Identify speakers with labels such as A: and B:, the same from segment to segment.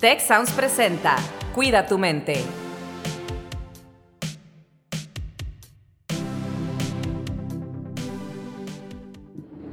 A: Tech Sounds presenta Cuida tu mente.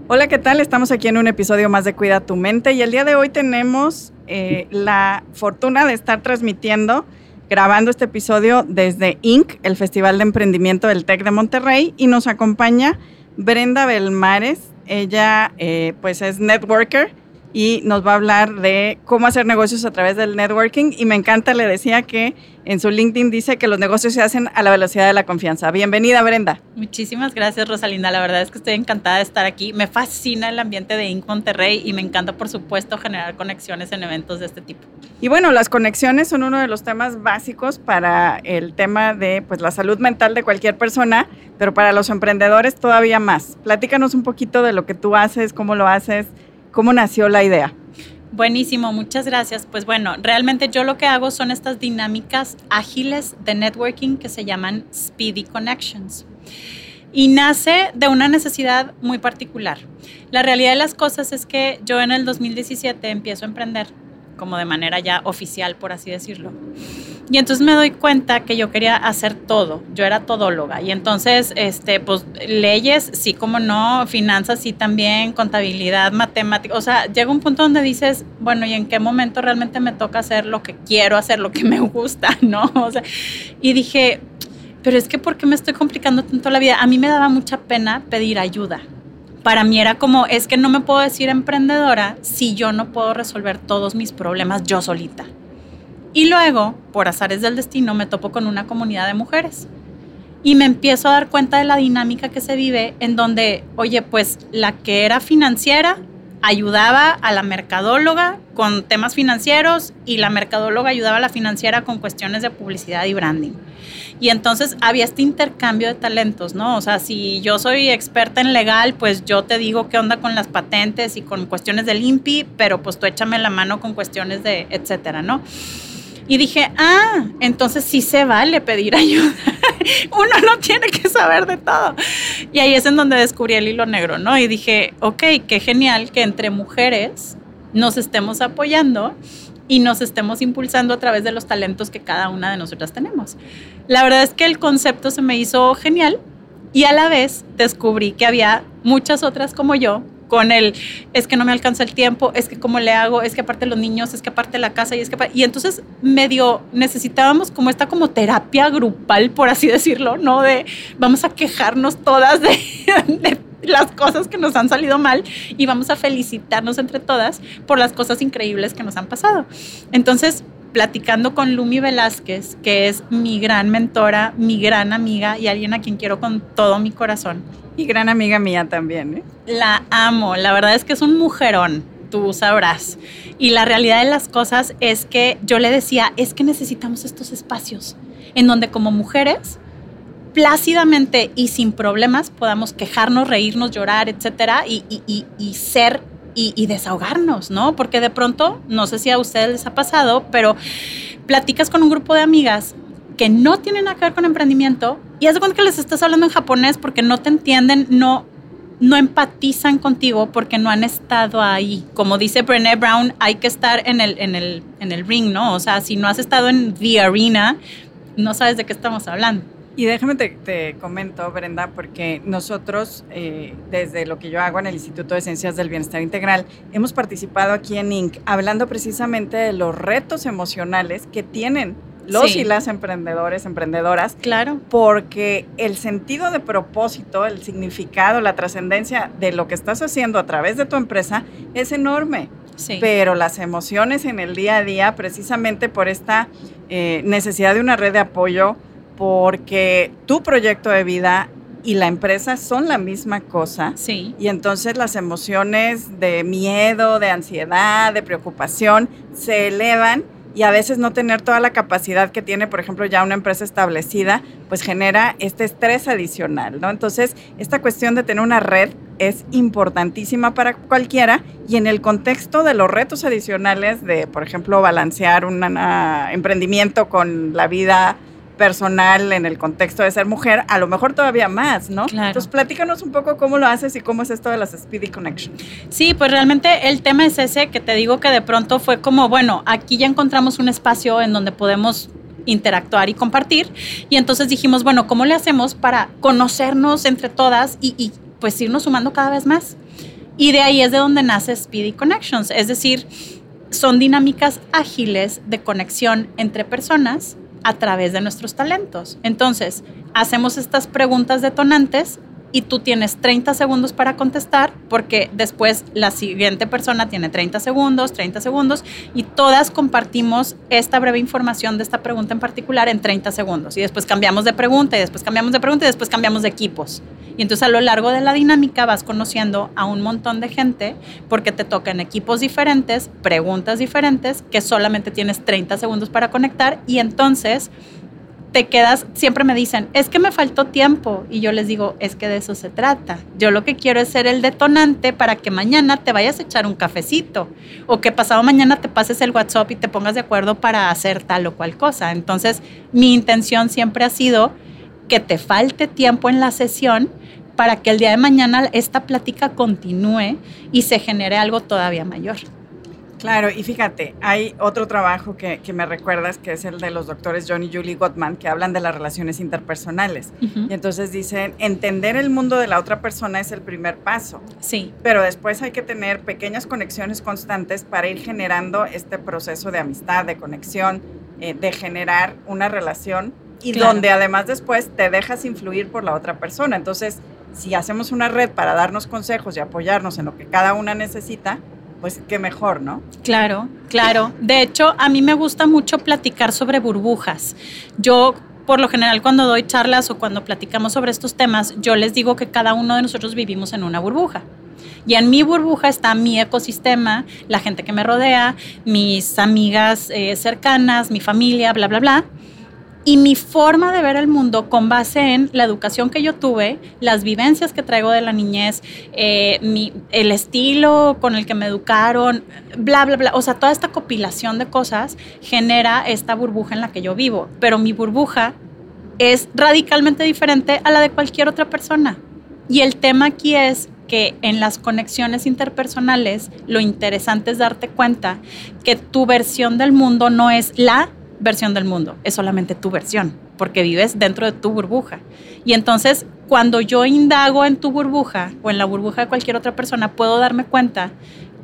B: Hola, ¿qué tal? Estamos aquí en un episodio más de Cuida tu mente y el día de hoy tenemos eh, la fortuna de estar transmitiendo, grabando este episodio desde Inc., el Festival de Emprendimiento del TEC de Monterrey, y nos acompaña Brenda Belmares. Ella eh, pues es networker y nos va a hablar de cómo hacer negocios a través del networking. Y me encanta, le decía que en su LinkedIn dice que los negocios se hacen a la velocidad de la confianza. Bienvenida, Brenda.
C: Muchísimas gracias, Rosalinda. La verdad es que estoy encantada de estar aquí. Me fascina el ambiente de Inc. Monterrey y me encanta, por supuesto, generar conexiones en eventos de este tipo.
B: Y bueno, las conexiones son uno de los temas básicos para el tema de pues, la salud mental de cualquier persona, pero para los emprendedores todavía más. Platícanos un poquito de lo que tú haces, cómo lo haces ¿Cómo nació la idea?
C: Buenísimo, muchas gracias. Pues bueno, realmente yo lo que hago son estas dinámicas ágiles de networking que se llaman Speedy Connections. Y nace de una necesidad muy particular. La realidad de las cosas es que yo en el 2017 empiezo a emprender como de manera ya oficial, por así decirlo. Y entonces me doy cuenta que yo quería hacer todo, yo era todóloga y entonces, este, pues leyes, sí como no, finanzas sí también, contabilidad, matemáticas, o sea, llega un punto donde dices, bueno, ¿y en qué momento realmente me toca hacer lo que quiero hacer, lo que me gusta, no? Y dije, pero es que ¿por qué me estoy complicando tanto la vida? A mí me daba mucha pena pedir ayuda, para mí era como, es que no me puedo decir emprendedora si yo no puedo resolver todos mis problemas yo solita. Y luego, por azares del destino, me topo con una comunidad de mujeres. Y me empiezo a dar cuenta de la dinámica que se vive en donde, oye, pues la que era financiera ayudaba a la mercadóloga con temas financieros y la mercadóloga ayudaba a la financiera con cuestiones de publicidad y branding. Y entonces había este intercambio de talentos, ¿no? O sea, si yo soy experta en legal, pues yo te digo qué onda con las patentes y con cuestiones del INPI, pero pues tú échame la mano con cuestiones de etcétera, ¿no? Y dije, ah, entonces sí se vale pedir ayuda. Uno no tiene que saber de todo. Y ahí es en donde descubrí el hilo negro, ¿no? Y dije, ok, qué genial que entre mujeres nos estemos apoyando y nos estemos impulsando a través de los talentos que cada una de nosotras tenemos. La verdad es que el concepto se me hizo genial y a la vez descubrí que había muchas otras como yo con el, es que no me alcanza el tiempo, es que cómo le hago, es que aparte los niños, es que aparte la casa y es que... Y entonces medio necesitábamos como esta como terapia grupal, por así decirlo, ¿no? De vamos a quejarnos todas de, de las cosas que nos han salido mal y vamos a felicitarnos entre todas por las cosas increíbles que nos han pasado. Entonces, platicando con Lumi Velázquez, que es mi gran mentora, mi gran amiga y alguien a quien quiero con todo mi corazón.
B: Y gran amiga mía también. ¿eh?
C: La amo, la verdad es que es un mujerón, tú sabrás. Y la realidad de las cosas es que yo le decía, es que necesitamos estos espacios en donde como mujeres plácidamente y sin problemas podamos quejarnos, reírnos, llorar, etcétera, y, y ser y, desahogarnos, ¿no? Porque de pronto, no sé si a ustedes les ha pasado, pero platicas con un grupo de amigas que no tienen nada que ver con emprendimiento y de cuenta que les estás hablando en japonés porque no te entienden, no, no empatizan contigo porque no han estado ahí. Como dice Brené Brown, hay que estar en el, en el, en el ring, ¿no? O sea, si no has estado en the arena, no sabes de qué estamos hablando.
B: Y déjame te, comento, Brenda, porque nosotros, eh, desde lo que yo hago en el Instituto de Ciencias del Bienestar Integral, hemos participado aquí en INC hablando precisamente de los retos emocionales que tienen los y las emprendedores, emprendedoras.
C: Claro.
B: Porque el sentido de propósito, el significado, la trascendencia de lo que estás haciendo a través de tu empresa es enorme. Sí. Pero las emociones en el día a día, precisamente por esta eh, necesidad de una red de apoyo, porque tu proyecto de vida y la empresa son la misma cosa.
C: Sí.
B: Y entonces las emociones de miedo, de ansiedad, de preocupación se elevan y a veces no tener toda la capacidad que tiene, por ejemplo, ya una empresa establecida, pues genera este estrés adicional, ¿no? Entonces, esta cuestión de tener una red es importantísima para cualquiera y en el contexto de los retos adicionales de, por ejemplo, balancear un emprendimiento con la vida personal en el contexto de ser mujer, a lo mejor todavía más, ¿no?
C: Claro.
B: Entonces, platícanos un poco cómo lo haces y cómo es esto de las Speedy Connections.
C: Sí, pues realmente el tema es ese que te digo que de pronto fue como, bueno, aquí ya encontramos un espacio en donde podemos interactuar y compartir. Y entonces dijimos, bueno, ¿cómo le hacemos para conocernos entre todas y, y pues irnos sumando cada vez más? Y de ahí es de donde nace Speedy Connections, es decir, son dinámicas ágiles de conexión entre personas a través de nuestros talentos. Entonces, hacemos estas preguntas detonantes y tú tienes 30 segundos para contestar porque después la siguiente persona tiene 30 segundos, 30 segundos y todas compartimos esta breve información de esta pregunta en particular en 30 segundos y después cambiamos de pregunta y después cambiamos de pregunta y después cambiamos de equipos. Y entonces a lo largo de la dinámica vas conociendo a un montón de gente porque te tocan equipos diferentes, preguntas diferentes que solamente tienes 30 segundos para conectar y entonces te quedas, siempre me dicen, es que me faltó tiempo. Y yo les digo, es que de eso se trata. Yo lo que quiero es ser el detonante para que mañana te vayas a echar un cafecito o que pasado mañana te pases el WhatsApp y te pongas de acuerdo para hacer tal o cual cosa. Entonces, mi intención siempre ha sido que te falte tiempo en la sesión para que el día de mañana esta plática continúe y se genere algo todavía mayor.
B: Claro, y fíjate, hay otro trabajo que, que, me recuerdas que es el de los doctores John y Julie Gottman, que hablan de las relaciones interpersonales. Uh -huh. Y entonces dicen, entender el mundo de la otra persona es el primer paso.
C: Sí.
B: Pero después hay que tener pequeñas conexiones constantes para ir generando este proceso de amistad, de conexión, eh, de generar una relación y claro. donde además después te dejas influir por la otra persona. Entonces, si hacemos una red para darnos consejos y apoyarnos en lo que cada una necesita, pues qué mejor, ¿no?
C: Claro, claro. De hecho, a mí me gusta mucho platicar sobre burbujas. Yo por lo general cuando doy charlas o cuando platicamos sobre estos temas, yo les digo que cada uno de nosotros vivimos en una burbuja. Y en mi burbuja está mi ecosistema, la gente que me rodea, mis amigas eh, cercanas, mi familia, bla, bla, bla y mi forma de ver el mundo con base en la educación que yo tuve, las vivencias que traigo de la niñez, eh, el estilo con el que me educaron, bla, bla, bla. O sea, toda esta compilación de cosas genera esta burbuja en la que yo vivo. Pero mi burbuja es radicalmente diferente a la de cualquier otra persona. Y el tema aquí es que en las conexiones interpersonales lo interesante es darte cuenta que tu versión del mundo no es la versión del mundo, es solamente tu versión, porque vives dentro de tu burbuja. Y entonces, cuando yo indago en tu burbuja o en la burbuja de cualquier otra persona, puedo darme cuenta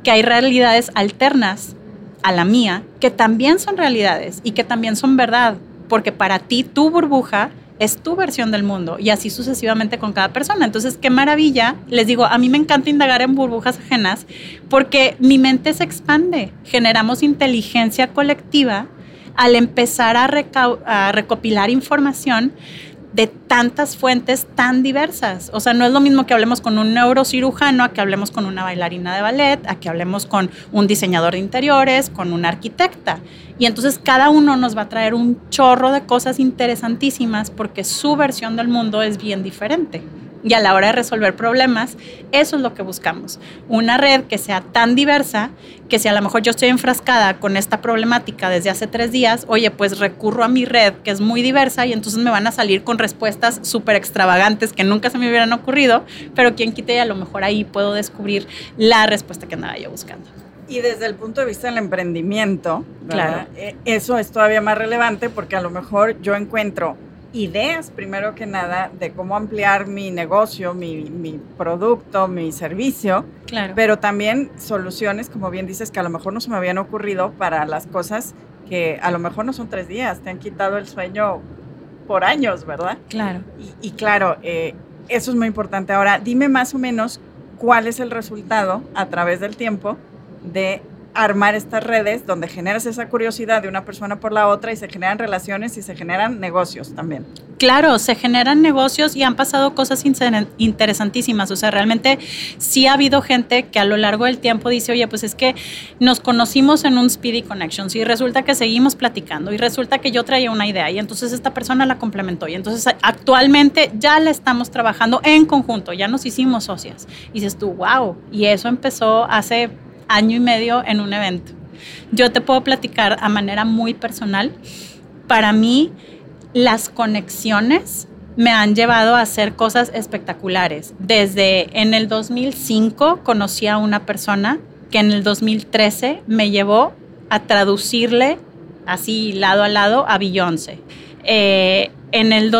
C: que hay realidades alternas a la mía, que también son realidades y que también son verdad, porque para ti tu burbuja es tu versión del mundo y así sucesivamente con cada persona. Entonces, qué maravilla. Les digo, a mí me encanta indagar en burbujas ajenas porque mi mente se expande, generamos inteligencia colectiva al empezar a, recopilar información de tantas fuentes tan diversas. O sea, no es lo mismo que hablemos con un neurocirujano, a que hablemos con una bailarina de ballet, a que hablemos con un diseñador de interiores, con una arquitecta. Y entonces cada uno nos va a traer un chorro de cosas interesantísimas porque su versión del mundo es bien diferente. Y a la hora de resolver problemas, eso es lo que buscamos. Una red que sea tan diversa que si a lo mejor yo estoy enfrascada con esta problemática desde hace tres días, oye, pues recurro a mi red que es muy diversa y entonces me van a salir con respuestas súper extravagantes que nunca se me hubieran ocurrido, pero quien quite y a lo mejor ahí puedo descubrir la respuesta que andaba yo buscando.
B: Y desde el punto de vista del emprendimiento, ¿verdad? claro. eso es todavía más relevante porque a lo mejor yo encuentro ideas, primero que nada, de cómo ampliar mi negocio, mi, mi, producto, mi servicio,
C: claro.
B: pero también soluciones, como bien dices, que a lo mejor no se me habían ocurrido para las cosas que a lo mejor no son tres días, te han quitado el sueño por años, ¿verdad?
C: Claro.
B: Y, y claro, eh, eso es muy importante. Ahora, dime más o menos cuál es el resultado a través del tiempo de armar estas redes donde generas esa curiosidad de una persona por la otra y se generan relaciones y se generan negocios también.
C: Claro, se generan negocios y han pasado cosas interesantísimas. O sea, realmente sí ha habido gente que a lo largo del tiempo dice, oye, pues es que nos conocimos en un Speedy Connections y resulta que seguimos platicando y resulta que yo traía una idea y entonces esta persona la complementó y entonces actualmente ya la estamos trabajando en conjunto, ya nos hicimos socias. Y dices tú, wow, y eso empezó hace año y medio en un evento. Yo te puedo platicar a manera muy personal. Para mí, las conexiones me han llevado a hacer cosas espectaculares. Desde en el 2005 conocí a una persona que en el 2013 me llevó a traducirle así lado a lado a Beyoncé. Eh, en el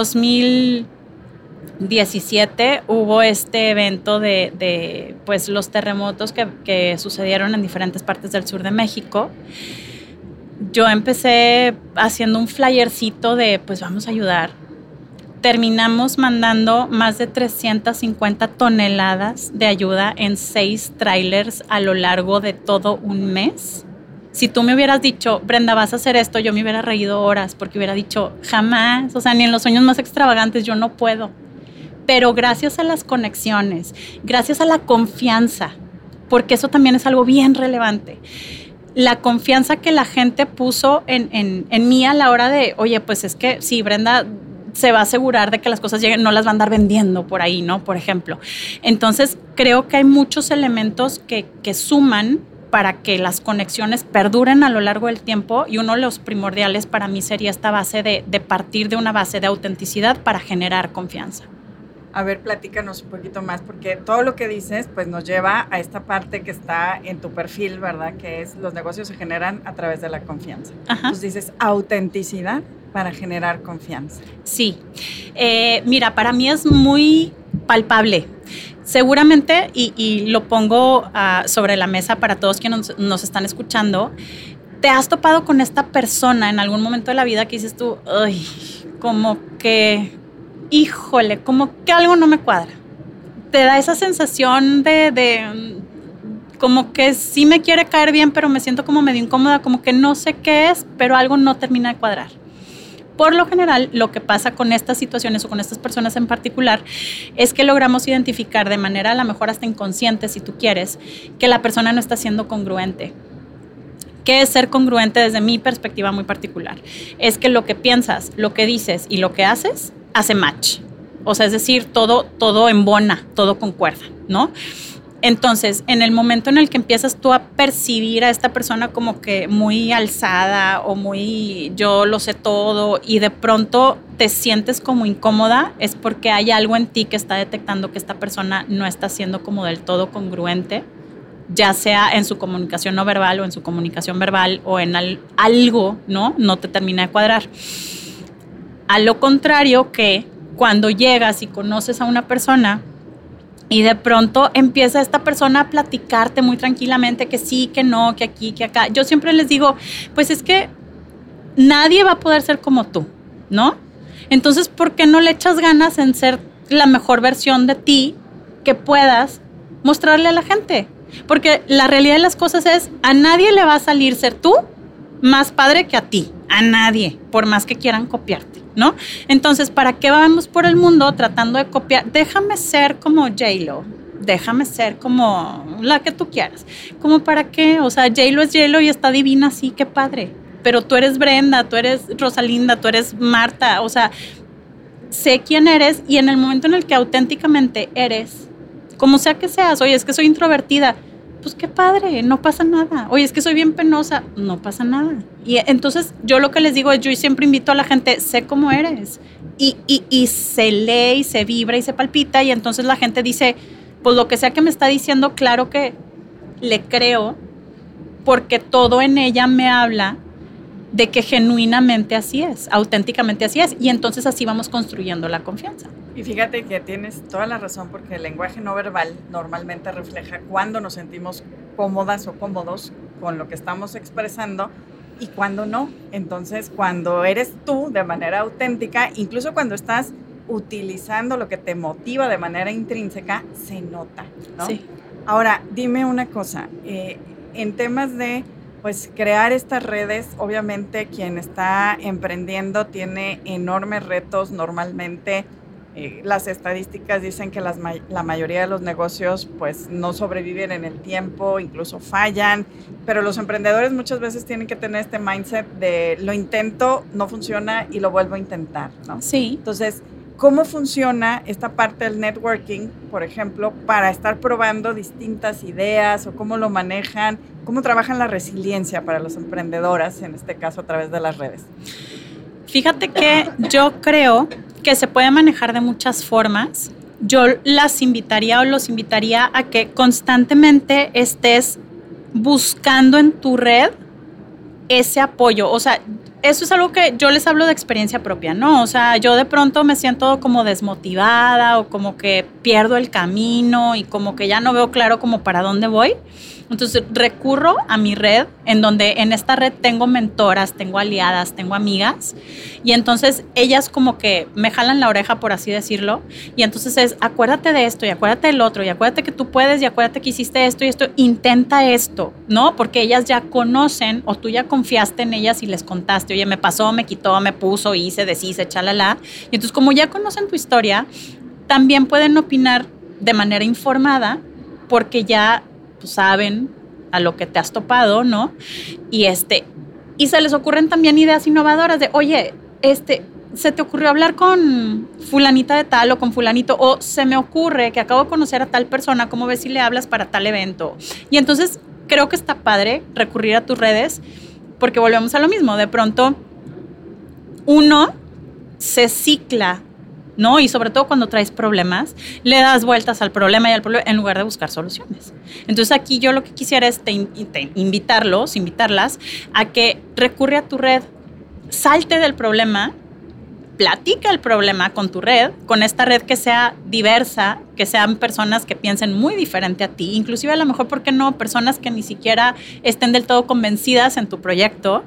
C: 2017 hubo este evento de, pues, los terremotos que, que sucedieron en diferentes partes del sur de México yo empecé haciendo un flyercito de pues vamos a ayudar terminamos mandando más de 350 toneladas de ayuda en seis trailers a lo largo de todo un mes. Si tú me hubieras dicho, Brenda, vas a hacer esto, yo me hubiera reído horas porque hubiera dicho, jamás, o sea, ni en los sueños más extravagantes yo no puedo. Pero gracias a las conexiones, gracias a la confianza, porque eso también es algo bien relevante la confianza que la gente puso en, en, en, mí a la hora de, oye, pues es que si Brenda se va a asegurar de que las cosas lleguen, no las va a andar vendiendo por ahí, ¿no? Por ejemplo. Entonces, creo que hay muchos elementos que, que suman para que las conexiones perduren a lo largo del tiempo y uno de los primordiales para mí sería esta base de, de partir de una base de autenticidad para generar confianza.
B: A ver, platícanos un poquito más, porque todo lo que dices, pues nos lleva a esta parte que está en tu perfil, ¿verdad? Que es los negocios se generan a través de la confianza. Entonces dices autenticidad para generar confianza.
C: Sí. Eh, mira, para mí es muy palpable. Seguramente, y, lo pongo uh, sobre la mesa para todos quienes nos, nos están escuchando, te has topado con esta persona en algún momento de la vida que dices tú, ay, como que híjole, como que algo no me cuadra. Te da esa sensación de, como que sí me quiere caer bien, pero me siento como medio incómoda, como que no sé qué es, pero algo no termina de cuadrar. Por lo general, lo que pasa con estas situaciones o con estas personas en particular es que logramos identificar de manera a lo mejor hasta inconsciente, si tú quieres, que la persona no está siendo congruente. ¿Qué es ser congruente desde mi perspectiva muy particular? Es que lo que piensas, lo que dices y lo que haces hace match. O sea, es decir, todo, todo embona, todo concuerda, ¿no? Entonces, en el momento en el que empiezas tú a percibir a esta persona como que muy alzada o muy yo lo sé todo y de pronto te sientes como incómoda, es porque hay algo en ti que está detectando que esta persona no está siendo como del todo congruente, ya sea en su comunicación no verbal o en su comunicación verbal o en algo, ¿no? No te termina de cuadrar. A lo contrario que cuando llegas y conoces a una persona y de pronto empieza esta persona a platicarte muy tranquilamente que sí, que no, que aquí, que acá. Yo siempre les digo, pues es que nadie va a poder ser como tú, ¿no? Entonces, ¿por qué no le echas ganas en ser la mejor versión de ti que puedas mostrarle a la gente? Porque la realidad de las cosas es, a nadie le va a salir ser tú más padre que a ti, a nadie, por más que quieran copiarte. ¿No? Entonces, ¿para qué vamos por el mundo tratando de copiar? Déjame ser como J-Lo, déjame ser como la que tú quieras. ¿Como para qué? O sea, J-Lo es J-Lo y está divina así, qué padre. Pero tú eres Brenda, tú eres Rosalinda, tú eres Marta, o sea, sé quién eres y en el momento en el que auténticamente eres, como sea que seas, oye, es que soy introvertida, pues qué padre, no pasa nada. Oye, es que soy bien penosa, no pasa nada. Y entonces yo lo que les digo es, yo siempre invito a la gente, sé cómo eres. Y, y, y se lee y se vibra y se palpita y entonces la gente dice, pues lo que sea que me está diciendo, claro que le creo, porque todo en ella me habla de que genuinamente así es, auténticamente así es. Y entonces así vamos construyendo la confianza.
B: Y fíjate que tienes toda la razón porque el lenguaje no verbal normalmente refleja cuando nos sentimos cómodas o cómodos con lo que estamos expresando y cuando no. Entonces, cuando eres tú de manera auténtica, incluso cuando estás utilizando lo que te motiva de manera intrínseca, se nota, ¿no? Sí. Ahora, dime una cosa, eh, en temas de pues crear estas redes, obviamente quien está emprendiendo tiene enormes retos normalmente eh, las estadísticas dicen que las, la mayoría de los negocios pues no sobreviven en el tiempo, incluso fallan, pero los emprendedores muchas veces tienen que tener este mindset de lo intento, no funciona y lo vuelvo a intentar, ¿no?
C: Sí.
B: Entonces, ¿cómo funciona esta parte del networking, por ejemplo, para estar probando distintas ideas o cómo lo manejan, cómo trabajan la resiliencia para los emprendedoras, en este caso a través de las redes?
C: Fíjate que yo creo que se puede manejar de muchas formas. Yo las invitaría o los invitaría a que constantemente estés buscando en tu red ese apoyo. O sea, eso es algo que yo les hablo de experiencia propia, ¿no? O sea, yo de pronto me siento como desmotivada o como que pierdo el camino y como que ya no veo claro como para dónde voy. Entonces recurro a mi red, en donde en esta red tengo mentoras, tengo aliadas, tengo amigas, y entonces ellas como que me jalan la oreja, por así decirlo, y entonces es, acuérdate de esto, y acuérdate del otro, y acuérdate que tú puedes, y acuérdate que hiciste esto y esto, intenta esto, ¿no? Porque ellas ya conocen, o tú ya confiaste en ellas y les contaste, oye, me pasó, me quitó, me puso, hice, deshice, chalala, y entonces como ya conocen tu historia, también pueden opinar de manera informada, porque ya pues, saben a lo que te has topado, ¿no? Y este, y se les ocurren también ideas innovadoras de, oye, este, se te ocurrió hablar con fulanita de tal o con fulanito, o se me ocurre que acabo de conocer a tal persona, ¿cómo ves si le hablas para tal evento? Y entonces creo que está padre recurrir a tus redes, porque volvemos a lo mismo, de pronto uno se cicla ¿no? Y sobre todo cuando traes problemas, le das vueltas al problema y al problema en lugar de buscar soluciones. Entonces aquí yo lo que quisiera es invitarlos, invitarlas a que recurre a tu red, salte del problema, platica el problema con tu red, con esta red que sea diversa, que sean personas que piensen muy diferente a ti, inclusive a lo mejor, ¿por qué no? Personas que ni siquiera estén del todo convencidas en tu proyecto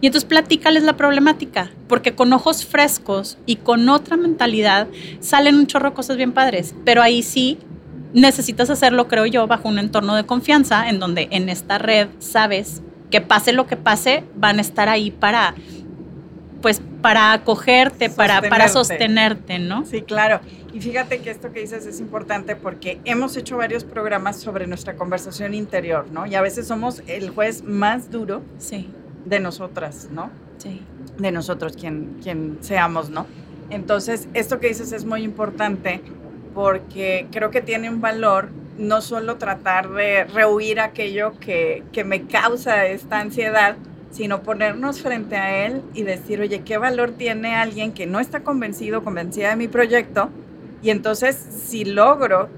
C: y entonces platícales la problemática, porque con ojos frescos y con otra mentalidad salen un chorro cosas bien padres, pero ahí sí necesitas hacerlo, creo yo, bajo un entorno de confianza en donde en esta red sabes que pase lo que pase, van a estar ahí para pues para acogerte, para, para sostenerte, ¿no?
B: Sí, claro. Y fíjate que esto que dices es importante porque hemos hecho varios programas sobre nuestra conversación interior, ¿no? Y a veces somos el juez más duro sí de nosotras, ¿no? Sí. De nosotros, quien, quien seamos, ¿no? Entonces, esto que dices es muy importante porque creo que tiene un valor no solo tratar de rehuir aquello que, que me causa esta ansiedad, sino ponernos frente a él y decir, oye, ¿qué valor tiene alguien que no está convencido, convencida de mi proyecto? Y entonces, si logro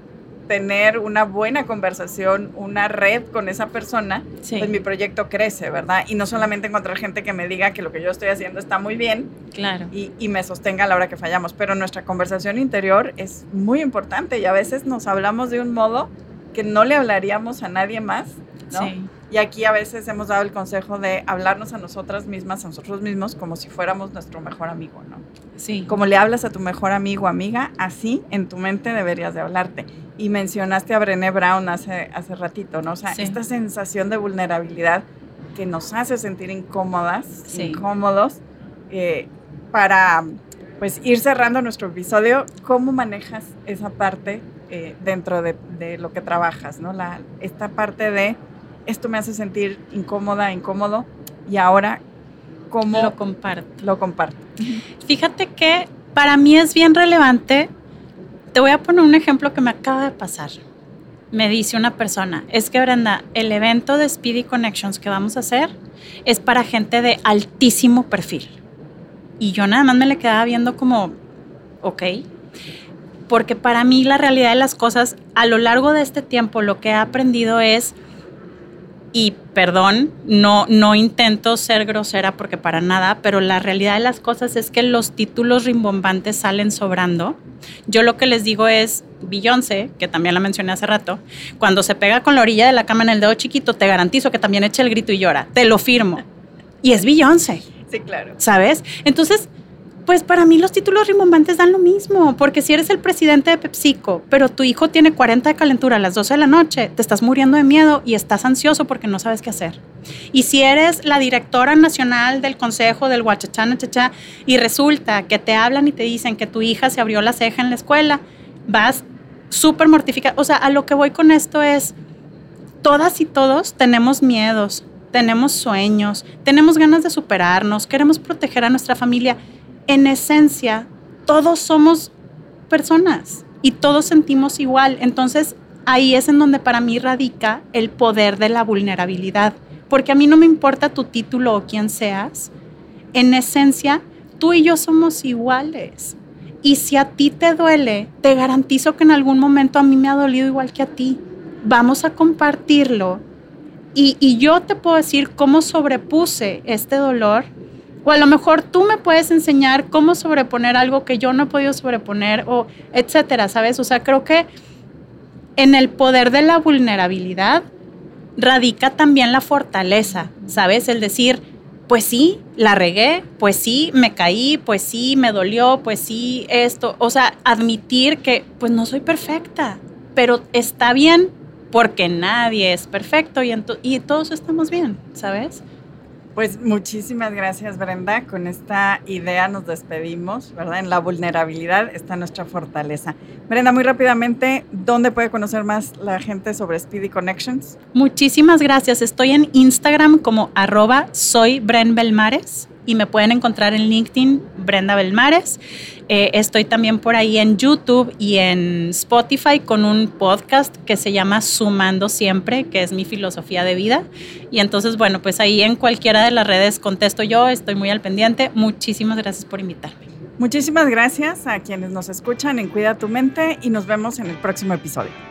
B: tener una buena conversación, una red con esa persona, pues mi proyecto crece, ¿verdad? Y no solamente encontrar gente que me diga que lo que yo estoy haciendo está muy bien
C: claro.
B: y, y me sostenga a la hora que fallamos, pero nuestra conversación interior es muy importante y a veces nos hablamos de un modo que no le hablaríamos a nadie más, ¿no? Sí. Y aquí a veces hemos dado el consejo de hablarnos a nosotras mismas, a nosotros mismos, como si fuéramos nuestro mejor amigo, ¿no?
C: Sí.
B: Como le hablas a tu mejor amigo amiga, así en tu mente deberías de hablarte. Y mencionaste a Brené Brown hace, hace ratito, ¿no? O sea, esta sensación de vulnerabilidad que nos hace sentir incómodas, incómodos, eh, para pues ir cerrando nuestro episodio, ¿cómo manejas esa parte eh, dentro de, de, lo que trabajas, ¿no? La, esta parte de esto me hace sentir incómoda, incómodo, y ahora, ¿cómo
C: lo comparto?
B: Lo comparto.
C: Fíjate que para mí es bien relevante, te voy a poner un ejemplo que me acaba de pasar. Me dice una persona, es que Brenda, el evento de Speedy Connections que vamos a hacer es para gente de altísimo perfil. Y yo nada más me le quedaba viendo como, ok, porque para mí la realidad de las cosas a lo largo de este tiempo lo que he aprendido es y perdón, no, no intento ser grosera porque para nada, pero la realidad de las cosas es que los títulos rimbombantes salen sobrando. Yo lo que les digo es, Beyoncé, que también la mencioné hace rato, cuando se pega con la orilla de la cama en el dedo chiquito, te garantizo que también echa el grito y llora, te lo firmo. Y es Beyoncé.
B: Sí, claro.
C: ¿Sabes? Entonces, pues para mí los títulos rimbombantes dan lo mismo, porque si eres el presidente de PepsiCo, pero tu hijo tiene 40 de calentura a las 12 de la noche, te estás muriendo de miedo y estás ansioso porque no sabes qué hacer. Y si eres la directora nacional del consejo del Huachachán, y resulta que te hablan y te dicen que tu hija se abrió la ceja en la escuela, vas súper mortificada. O sea, a lo que voy con esto es, todas y todos tenemos miedos, tenemos sueños, tenemos ganas de superarnos, queremos proteger a nuestra familia en esencia, todos somos personas y todos sentimos igual. Entonces, ahí es en donde para mí radica el poder de la vulnerabilidad. Porque a mí no me importa tu título o quién seas. En esencia, tú y yo somos iguales. Y si a ti te duele, te garantizo que en algún momento a mí me ha dolido igual que a ti. Vamos a compartirlo. Y, y yo te puedo decir cómo sobrepuse este dolor. O a lo mejor tú me puedes enseñar cómo sobreponer algo que yo no he podido sobreponer, o etcétera, ¿sabes? O sea, creo que en el poder de la vulnerabilidad radica también la fortaleza, ¿sabes? El decir, pues sí, la regué, pues sí, me caí, pues sí, me dolió, pues sí, esto. O sea, admitir que pues no soy perfecta, pero está bien porque nadie es perfecto y, y todos estamos bien, ¿sabes?
B: Pues muchísimas gracias Brenda. Con esta idea nos despedimos, ¿verdad? En la vulnerabilidad está nuestra fortaleza. Brenda, muy rápidamente, ¿dónde puede conocer más la gente sobre Speedy Connections?
C: Muchísimas gracias. Estoy en Instagram como arroba soy Bren y me pueden encontrar en LinkedIn Brenda Belmares. Eh, estoy también por ahí en YouTube y en Spotify con un podcast que se llama Sumando Siempre, que es mi filosofía de vida. Y entonces, bueno, pues ahí en cualquiera de las redes contesto yo, estoy muy al pendiente. Muchísimas gracias por invitarme.
B: Muchísimas gracias a quienes nos escuchan en Cuida tu mente y nos vemos en el próximo episodio.